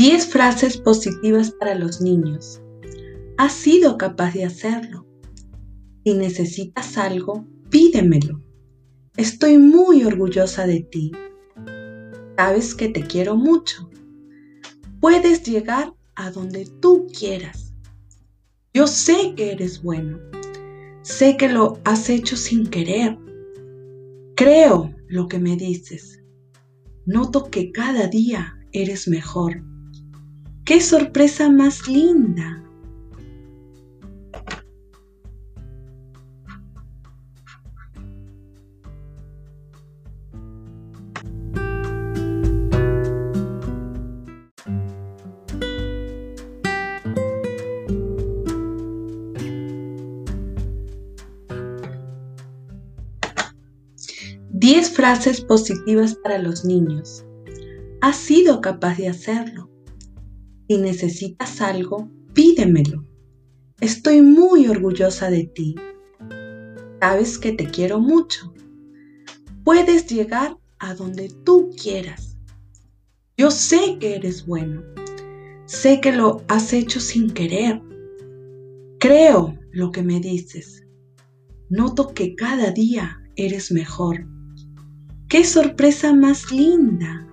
10 frases positivas para los niños. Has sido capaz de hacerlo. Si necesitas algo, pídemelo. Estoy muy orgullosa de ti. Sabes que te quiero mucho. Puedes llegar a donde tú quieras. Yo sé que eres bueno. Sé que lo has hecho sin querer. Creo lo que me dices. Noto que cada día eres mejor. ¡Qué sorpresa más linda! Diez frases positivas para los niños. Has sido capaz de hacerlo. Si necesitas algo, pídemelo. Estoy muy orgullosa de ti. Sabes que te quiero mucho. Puedes llegar a donde tú quieras. Yo sé que eres bueno. Sé que lo has hecho sin querer. Creo lo que me dices. Noto que cada día eres mejor. ¡Qué sorpresa más linda!